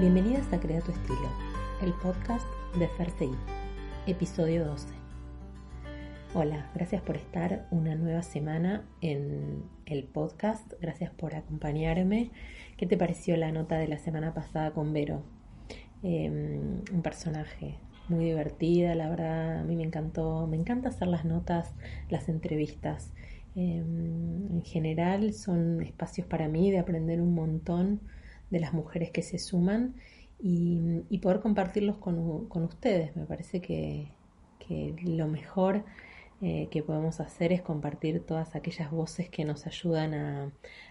Bienvenidas a Crea tu Estilo, el podcast de Fercei, episodio 12. Hola, gracias por estar una nueva semana en el podcast, gracias por acompañarme. ¿Qué te pareció la nota de la semana pasada con Vero? Em, un personaje muy divertida, la verdad, a mí me encantó, me encanta hacer las notas, las entrevistas. Em, en general son espacios para mí de aprender un montón de las mujeres que se suman y, poder compartirlos con, ustedes. Me parece que, lo mejor eh, que podemos hacer es compartir todas aquellas voces que nos ayudan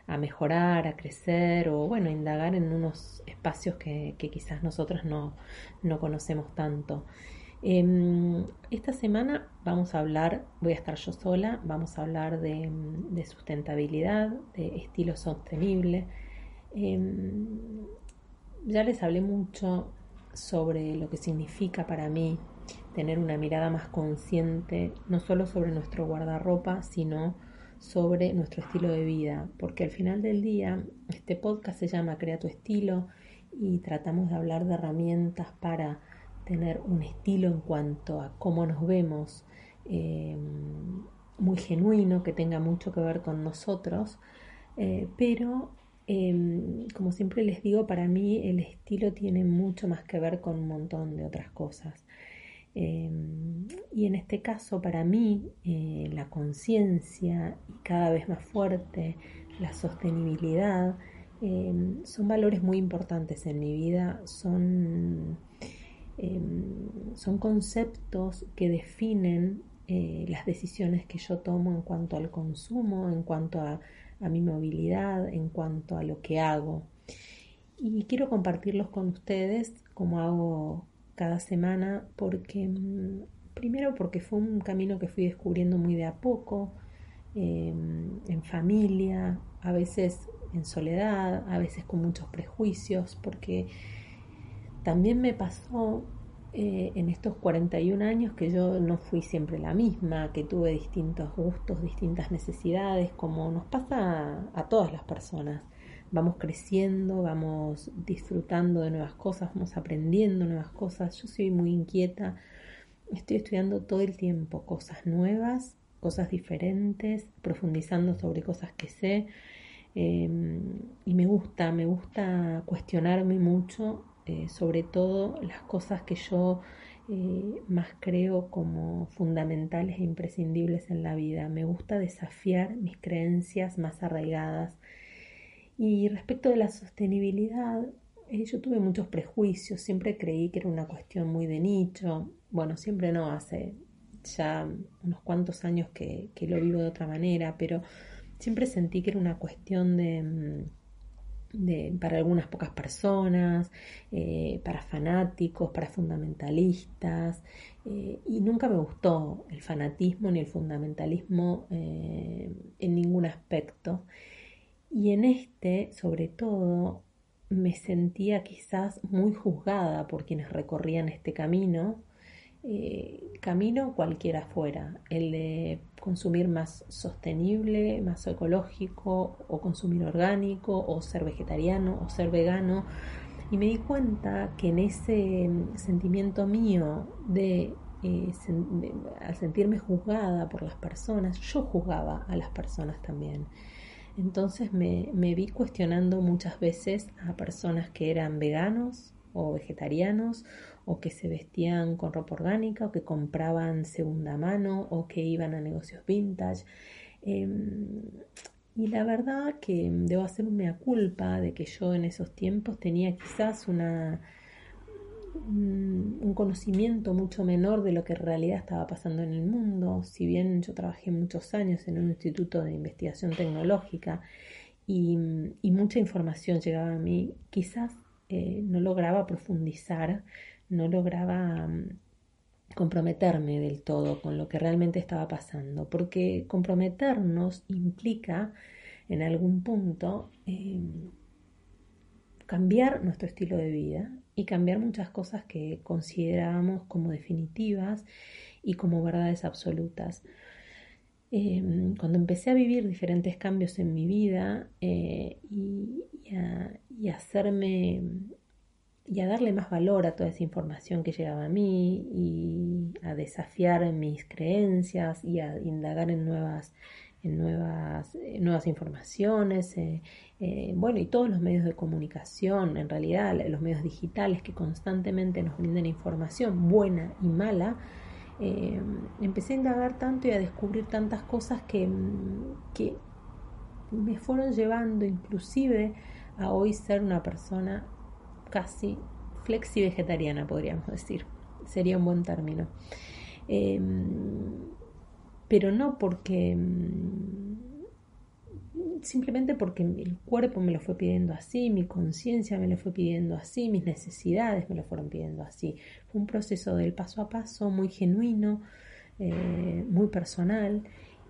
a, mejorar, a crecer o bueno, indagar en unos espacios que, quizás nosotros no, conocemos tanto. Em, esta semana vamos a hablar, voy a estar yo sola, vamos a hablar de, de sustentabilidad, de estilo sostenible, Em, ya les hablé mucho sobre lo que significa para mí tener una mirada más consciente, no solo sobre nuestro guardarropa, sino sobre nuestro estilo de vida, porque al final del día este podcast se llama Crea tu estilo y tratamos de hablar de herramientas para tener un estilo en cuanto a cómo nos vemos, em, muy genuino, que tenga mucho que ver con nosotros, eh, pero Em, como siempre les digo, para mí el estilo tiene mucho más que ver con un montón de otras cosas. Em, y en este caso, para mí, eh, la conciencia y cada vez más fuerte, la sostenibilidad, em, son valores muy importantes en mi vida, son, son conceptos que definen eh, las decisiones que yo tomo en cuanto al consumo, en cuanto a a mi movilidad, en cuanto a lo que hago. Y quiero compartirlos con ustedes como hago cada semana porque mm, primero porque fue un camino que fui descubriendo muy de a poco, em, en familia, a veces en soledad, a veces con muchos prejuicios, porque también me pasó eh, en estos 41 años que yo no fui siempre la misma, que tuve distintos gustos, distintas necesidades, como nos pasa a, todas las personas. Vamos creciendo, vamos disfrutando de nuevas cosas, vamos aprendiendo nuevas cosas. Yo soy muy inquieta, estoy estudiando todo el tiempo cosas nuevas, cosas diferentes, profundizando sobre cosas que sé. Em, y me gusta, me gusta cuestionarme mucho eh, sobre todo las cosas que yo eh, más creo como fundamentales e imprescindibles en la vida. Me gusta desafiar mis creencias más arraigadas. Y respecto de la sostenibilidad, eh, yo tuve muchos prejuicios, siempre creí que era una cuestión muy de nicho. Bueno, siempre no, hace ya unos cuantos años que, que lo vivo de otra manera, pero siempre sentí que era una cuestión de para algunas pocas personas, eh, para fanáticos, para fundamentalistas, eh, y nunca me gustó el fanatismo ni el fundamentalismo eh, en ningún aspecto. Y en este, sobre todo, me sentía quizás muy juzgada por quienes recorrían este camino eh, camino cualquiera fuera, el de consumir más sostenible, más ecológico, o consumir orgánico, o ser vegetariano, o ser vegano. Y me di cuenta que en ese sentimiento mío de, eh, al sentirme juzgada por las personas, yo juzgaba a las personas también. Entonces me, me vi cuestionando muchas veces a personas que eran veganos o vegetarianos o que se vestían con ropa orgánica o que compraban segunda mano o que iban a negocios vintage. Em, y la verdad que debo hacer una culpa de que yo en esos tiempos tenía quizás una, un conocimiento mucho menor de lo que en realidad estaba pasando en el mundo. Si bien yo trabajé muchos años en un instituto de investigación tecnológica y, mucha información llegaba a mí, quizás eh, no lograba profundizar no lograba mm, comprometerme del todo con lo que realmente estaba pasando, porque comprometernos implica en algún punto em, cambiar nuestro estilo de vida y cambiar muchas cosas que considerábamos como definitivas y como verdades absolutas. Em, cuando empecé a vivir diferentes cambios en mi vida eh, y, y, a, hacerme y a darle más valor a toda esa información que llegaba a mí y a desafiar mis creencias y a indagar en nuevas en nuevas, nuevas informaciones, eh, eh, bueno, y todos los medios de comunicación, en realidad los medios digitales que constantemente nos brindan información buena y mala, eh, empecé a indagar tanto y a descubrir tantas cosas que, que me fueron llevando inclusive a hoy ser una persona casi flexi vegetariana, podríamos decir. Sería un buen término. Em, pero no porque mm, simplemente porque el cuerpo me lo fue pidiendo así, mi conciencia me lo fue pidiendo así, mis necesidades me lo fueron pidiendo así. Fue un proceso del paso a paso muy genuino, eh, muy personal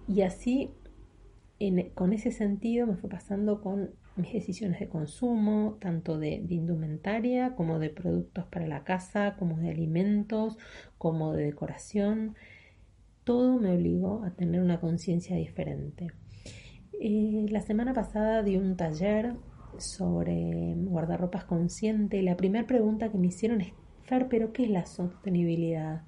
y así con ese sentido me fue pasando con mis decisiones de consumo, tanto de, indumentaria como de productos para la casa, como de alimentos, como de decoración. Todo me obligó a tener una conciencia diferente. Eh, la semana pasada di un taller sobre guardarropas consciente y la primera pregunta que me hicieron es, Fer, ¿pero qué es la sostenibilidad?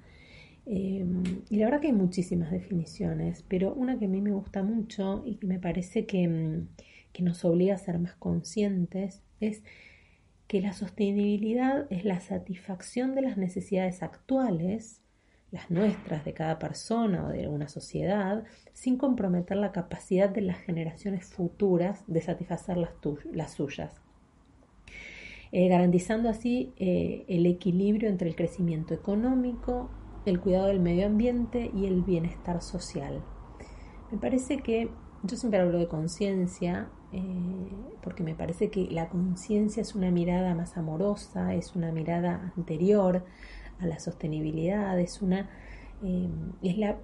Em, y la verdad que hay muchísimas definiciones, pero una que a mí me gusta mucho y que me parece que, mm, que nos obliga a ser más conscientes es que la sostenibilidad es la satisfacción de las necesidades actuales las nuestras, de cada persona o de una sociedad, sin comprometer la capacidad de las generaciones futuras de satisfacer las, suyas, eh, garantizando así eh, el equilibrio entre el crecimiento económico, el cuidado del medio ambiente y el bienestar social. Me parece que yo siempre hablo de conciencia eh, porque me parece que la conciencia es una mirada más amorosa, es una mirada anterior a la sostenibilidad, es una eh, es la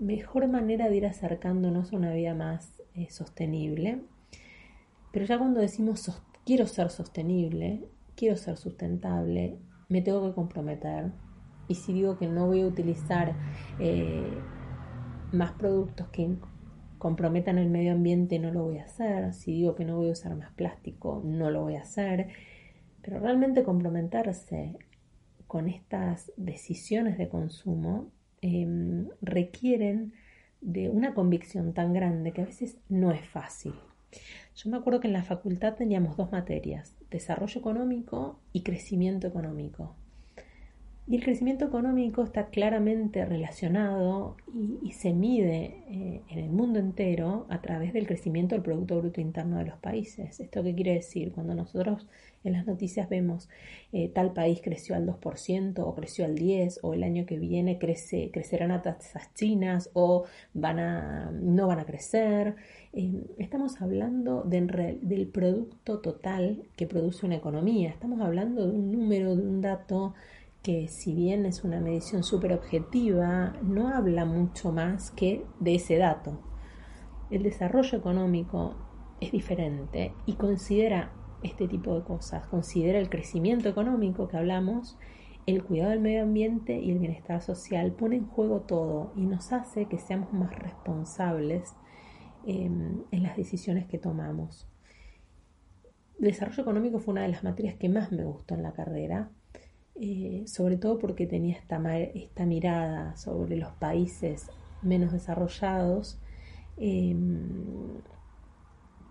mejor manera de ir acercándonos a una vida más eh, sostenible. Pero ya cuando decimos quiero ser sostenible, quiero ser sustentable, me tengo que comprometer. Y si digo que no voy a utilizar más productos que comprometan el medio ambiente, no lo voy a hacer. Si digo que no voy a usar más plástico, no lo voy a hacer. Pero realmente comprometerse con estas decisiones de consumo em, requieren de una convicción tan grande que a veces no es fácil. Yo me acuerdo que en la facultad teníamos dos materias, desarrollo económico y crecimiento económico. Y el crecimiento económico está claramente relacionado y, se mide eh, en el mundo entero a través del crecimiento del Producto Bruto Interno de los países. ¿Esto qué quiere decir? Cuando nosotros en las noticias vemos eh, tal país creció al 2% o creció al 10% o el año que viene crece, crecerán a tasas chinas o van a, no van a crecer. Eh, estamos hablando del producto total que produce una economía. Estamos hablando de un número, de un dato que si bien es una medición súper objetiva, no habla mucho más que de ese dato. El desarrollo económico es diferente y considera este tipo de cosas, considera el crecimiento económico que hablamos, el cuidado del medio ambiente y el bienestar social, pone en juego todo y nos hace que seamos más responsables em, en las decisiones que tomamos. desarrollo económico fue una de las materias que más me gustó en la carrera eh, sobre todo porque tenía esta, esta, mirada sobre los países menos desarrollados, em,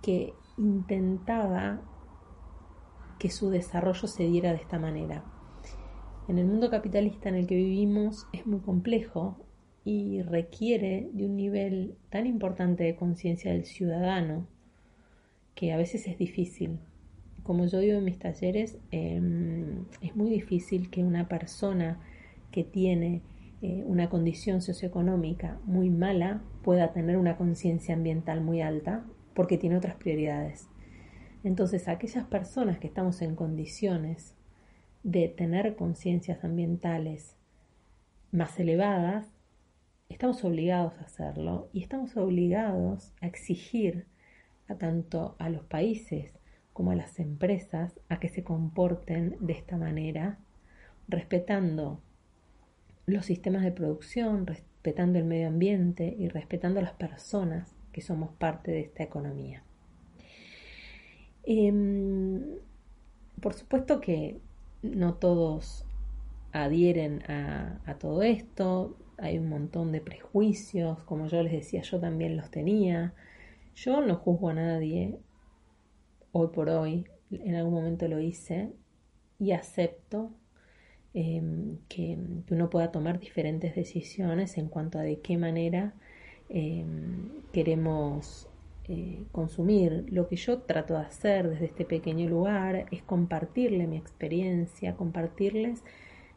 que intentaba que su desarrollo se diera de esta manera. En el mundo capitalista en el que vivimos es muy complejo y requiere de un nivel tan importante de conciencia del ciudadano que a veces es difícil como yo digo en mis talleres, em, es muy difícil que una persona que tiene eh, una condición socioeconómica muy mala pueda tener una conciencia ambiental muy alta porque tiene otras prioridades. Entonces, aquellas personas que estamos en condiciones de tener conciencias ambientales más elevadas, estamos obligados a hacerlo y estamos obligados a exigir a tanto a los países como a las empresas a que se comporten de esta manera, respetando los sistemas de producción, respetando el medio ambiente y respetando a las personas que somos parte de esta economía. Em, por supuesto que no todos adhieren a, todo esto, hay un montón de prejuicios, como yo les decía, yo también los tenía. Yo no juzgo a nadie, hoy por hoy, en algún momento lo hice y acepto em, que, uno pueda tomar diferentes decisiones en cuanto a de qué manera em, queremos eh, consumir. Lo que yo trato de hacer desde este pequeño lugar es compartirle mi experiencia, compartirles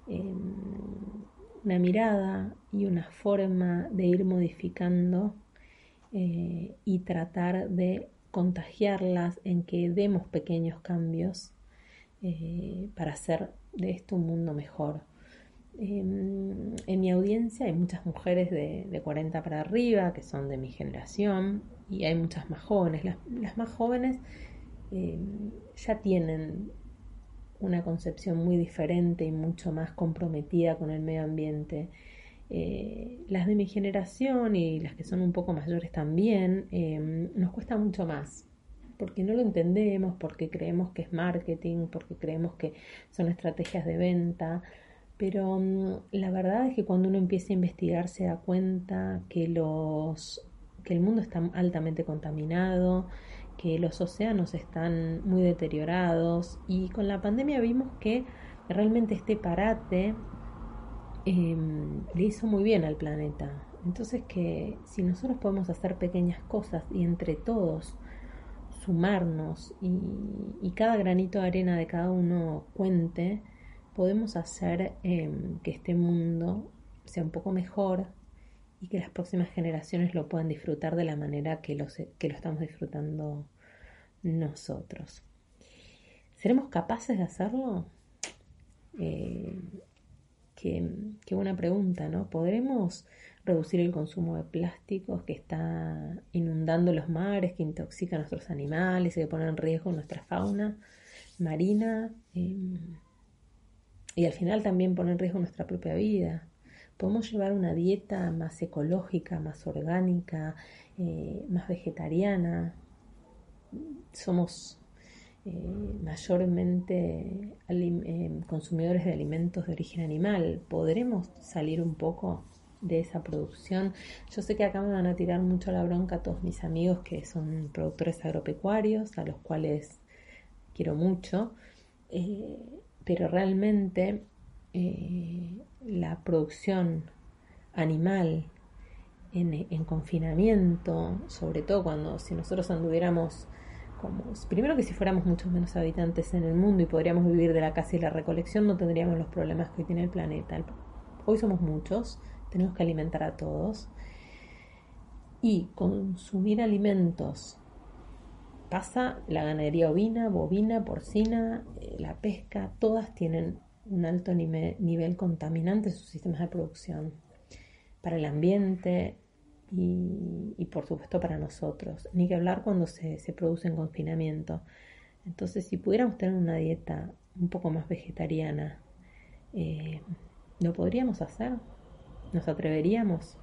em, una mirada y una forma de ir modificando eh, y tratar de contagiarlas en que demos pequeños cambios eh, para hacer de esto un mundo mejor. Em, en mi audiencia hay muchas mujeres de, 40 para arriba que son de mi generación y hay muchas más jóvenes. Las, más jóvenes em, ya tienen una concepción muy diferente y mucho más comprometida con el medio ambiente. Eh, las de mi generación y las que son un poco mayores también, em, nos cuesta mucho más, porque no lo entendemos, porque creemos que es marketing, porque creemos que son estrategias de venta, pero mm, la verdad es que cuando uno empieza a investigar se da cuenta que los que el mundo está altamente contaminado, que los océanos están muy deteriorados y con la pandemia vimos que realmente este parate em, le hizo muy bien al planeta. Entonces que si nosotros podemos hacer pequeñas cosas y entre todos sumarnos y, cada granito de arena de cada uno cuente, podemos hacer em, que este mundo sea un poco mejor y que las próximas generaciones lo puedan disfrutar de la manera que lo, que lo estamos disfrutando nosotros. ¿Seremos capaces de hacerlo? Eh, qué, buena pregunta, ¿no? ¿Podremos reducir el consumo de plásticos que está inundando los mares, que intoxica a nuestros animales y que pone en riesgo nuestra fauna marina? Em, y al final también pone en riesgo nuestra propia vida. Podemos llevar una dieta más ecológica, más orgánica, eh, más vegetariana, somos eh, mayormente eh, consumidores de alimentos de origen animal. ¿Podremos salir un poco de esa producción? Yo sé que acá me van a tirar mucho la bronca todos mis amigos que son productores agropecuarios, a los cuales quiero mucho, eh, pero realmente la producción animal en, en, confinamiento, sobre todo cuando si nosotros anduviéramos primero que si fuéramos muchos menos habitantes en el mundo y podríamos vivir de la caza y la recolección, no tendríamos los problemas que tiene el planeta. Hoy somos muchos, tenemos que alimentar a todos. Y consumir alimentos pasa la ganadería ovina, bovina, porcina, eh, la pesca, todas tienen un alto nivel contaminante en sus sistemas de producción. Para el ambiente, y, por supuesto para nosotros, ni que hablar cuando se, produce en confinamiento. Entonces, si pudiéramos tener una dieta un poco más vegetariana, eh, ¿lo podríamos hacer? ¿Nos atreveríamos?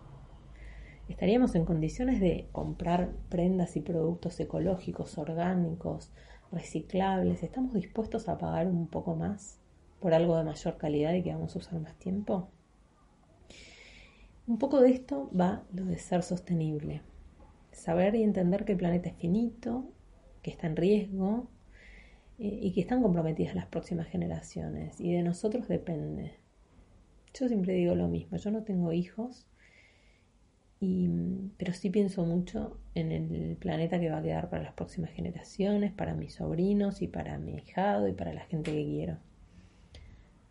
¿Estaríamos en condiciones de comprar prendas y productos ecológicos, orgánicos, reciclables? ¿Estamos dispuestos a pagar un poco más por algo de mayor calidad y que vamos a usar más tiempo? Un poco de esto va lo de ser sostenible. Saber y entender que el planeta es finito, que está en riesgo eh, y que están comprometidas las próximas generaciones. Y de nosotros depende. Yo siempre digo lo mismo. Yo no tengo hijos, pero sí pienso mucho en el planeta que va a quedar para las próximas generaciones, para mis sobrinos y para mi hijado y para la gente que quiero.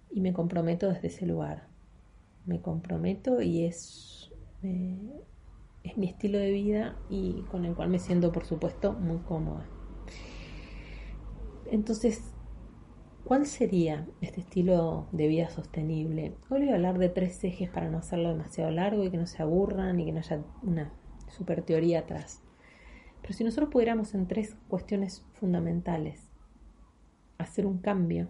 Y me comprometo desde ese lugar me comprometo y es, es mi estilo de vida y con el cual me siento, por supuesto, muy cómoda. Entonces, ¿cuál sería este estilo de vida sostenible? Hoy voy a hablar de tres ejes para no hacerlo demasiado largo y que no se aburran y que no haya una super teoría atrás. Pero si nosotros pudiéramos en tres cuestiones fundamentales hacer un cambio,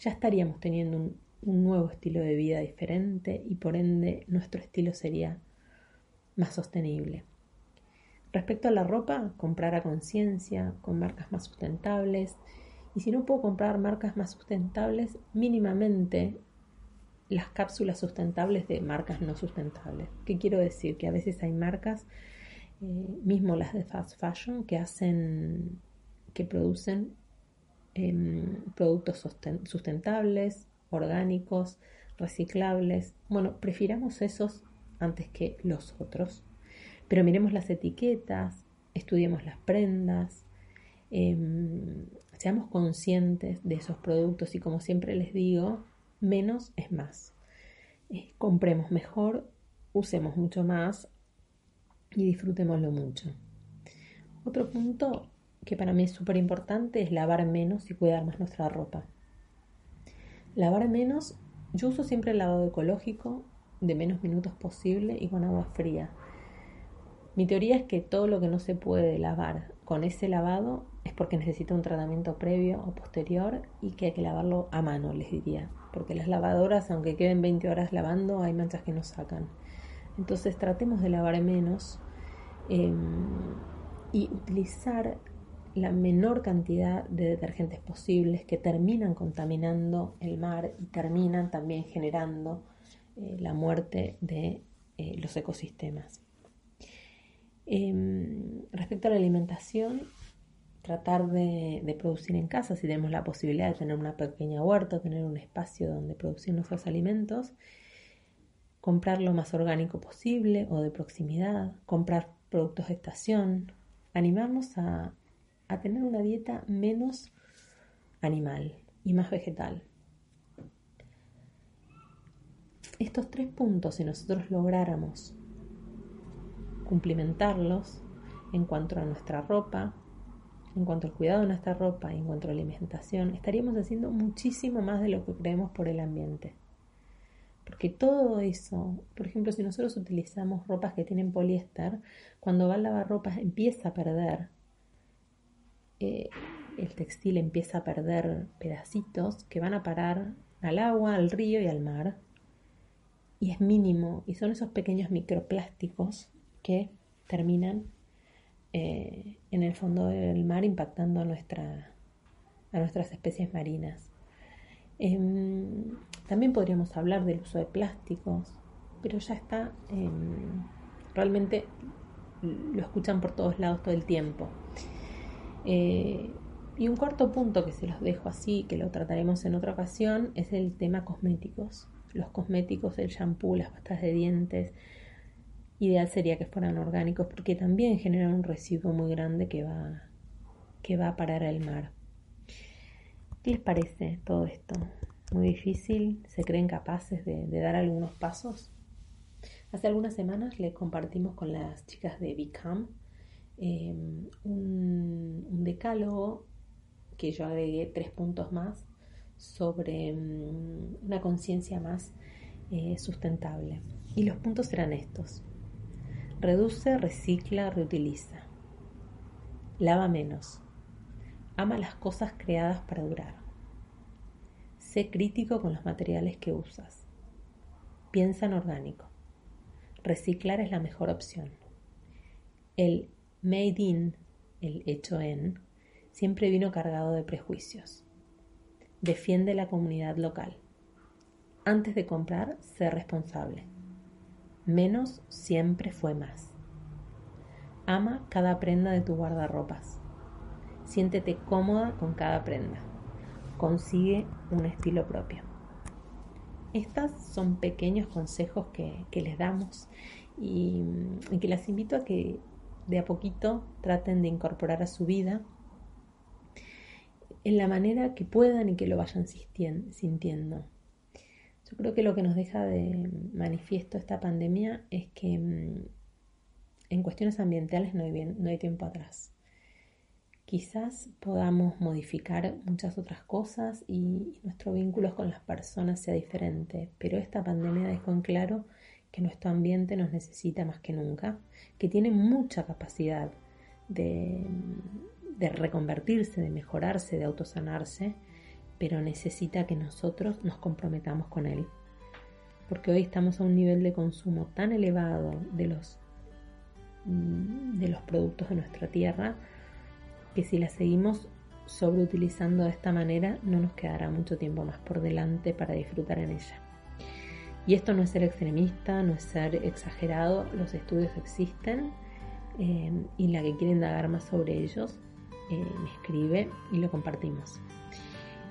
ya estaríamos teniendo un un nuevo estilo de vida diferente y por ende nuestro estilo sería más sostenible. Respecto a la ropa, comprar a conciencia, con marcas más sustentables Y si no puedo comprar marcas más sustentables, mínimamente las cápsulas sustentables de marcas no sustentables. ¿Qué quiero decir? Que a veces hay marcas, eh, mismo las de fast fashion, que hacen, que producen em, productos sustentables, orgánicos, reciclables. Bueno, prefiramos esos antes que los otros. Pero miremos las etiquetas, estudiemos las prendas, em, seamos conscientes de esos productos y como siempre les digo, menos es más. Eh, compremos mejor, usemos mucho más y disfrutémoslo mucho. Otro punto que para mí es súper importante es lavar menos y cuidar más nuestra ropa. Lavar menos, yo uso siempre el lavado ecológico de menos minutos posible y con agua fría. Mi teoría es que todo lo que no se puede lavar con ese lavado es porque necesita un tratamiento previo o posterior y que hay que lavarlo a mano, les diría. Porque las lavadoras, aunque queden 20 horas lavando, hay manchas que no sacan. Entonces tratemos de lavar menos em, y utilizar la menor cantidad de detergentes posibles que terminan contaminando el mar y terminan también generando eh, la muerte de eh, los ecosistemas. Em, respecto a la alimentación, tratar de, producir en casa, si tenemos la posibilidad de tener una pequeña huerta, tener un espacio donde producir nuestros alimentos, comprar lo más orgánico posible o de proximidad, comprar productos de estación, animarnos a, a tener una dieta menos animal y más vegetal. Estos tres puntos, si nosotros lográramos cumplimentarlos en cuanto a nuestra ropa, en cuanto al cuidado de nuestra ropa y en cuanto a la alimentación, estaríamos haciendo muchísimo más de lo que creemos por el ambiente. Porque todo eso, por ejemplo, si nosotros utilizamos ropas que tienen poliéster, cuando va a lavar ropa empieza a perder, eh, el textil empieza a perder pedacitos que van a parar al agua, al río y al mar. Y es mínimo, y son esos pequeños microplásticos que terminan eh, en el fondo del mar impactando a, a nuestras especies marinas. Em, también podríamos hablar del uso de plásticos, pero ya está, em, realmente lo escuchan por todos lados todo el tiempo. Eh, y un cuarto punto que se los dejo así, que lo trataremos en otra ocasión, es el tema cosméticos. Los cosméticos, el shampoo, las pastas de dientes, Ideal sería que fueran orgánicos porque también generan un residuo muy grande que va, que va a parar al mar. ¿Qué les parece todo esto? Muy difícil, se creen capaces de, dar algunos pasos. Hace algunas semanas les compartimos con las chicas de Become em, un, decálogo que yo agregué tres puntos más sobre em, una conciencia más eh, sustentable. Y los puntos eran estos. Reduce, recicla, reutiliza. Lava menos. Ama las cosas creadas para durar. Sé crítico con los materiales que usas. Piensa en orgánico. Reciclar es la mejor opción. El made in, el hecho en, siempre vino cargado de prejuicios. Defiende la comunidad local. Antes de comprar, sé responsable. Menos siempre fue más. Ama cada prenda de tu guardarropas. Siéntete cómoda con cada prenda. Consigue un estilo propio. Estos son pequeños consejos que, les damos y que las invito a que de a poquito traten de incorporar a su vida en la manera que puedan y que lo vayan sintiendo. Yo creo que lo que nos deja de manifiesto esta pandemia es que mm, en cuestiones ambientales no hay, no hay tiempo atrás. Quizás podamos modificar muchas otras cosas y nuestro vínculo con las personas sea diferente, pero esta pandemia dejó en claro que nuestro ambiente nos necesita más que nunca, que tiene mucha capacidad de, de reconvertirse, de mejorarse, de autosanarse pero necesita que nosotros nos comprometamos con él. Porque hoy estamos a un nivel de consumo tan elevado de los, mm, de los productos de nuestra tierra que si la seguimos sobreutilizando de esta manera, no nos quedará mucho tiempo más por delante para disfrutar en ella. Y esto no es ser extremista, no es ser exagerado, los estudios existen eh, y la que quiere indagar más sobre ellos eh, me escribe y lo compartimos.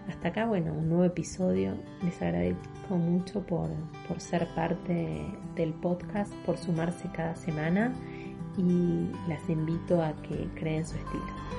Hasta acá, bueno, un nuevo episodio. Les agradezco mucho por, por ser parte del podcast, por sumarse cada semana y las invito a que creen su estilo.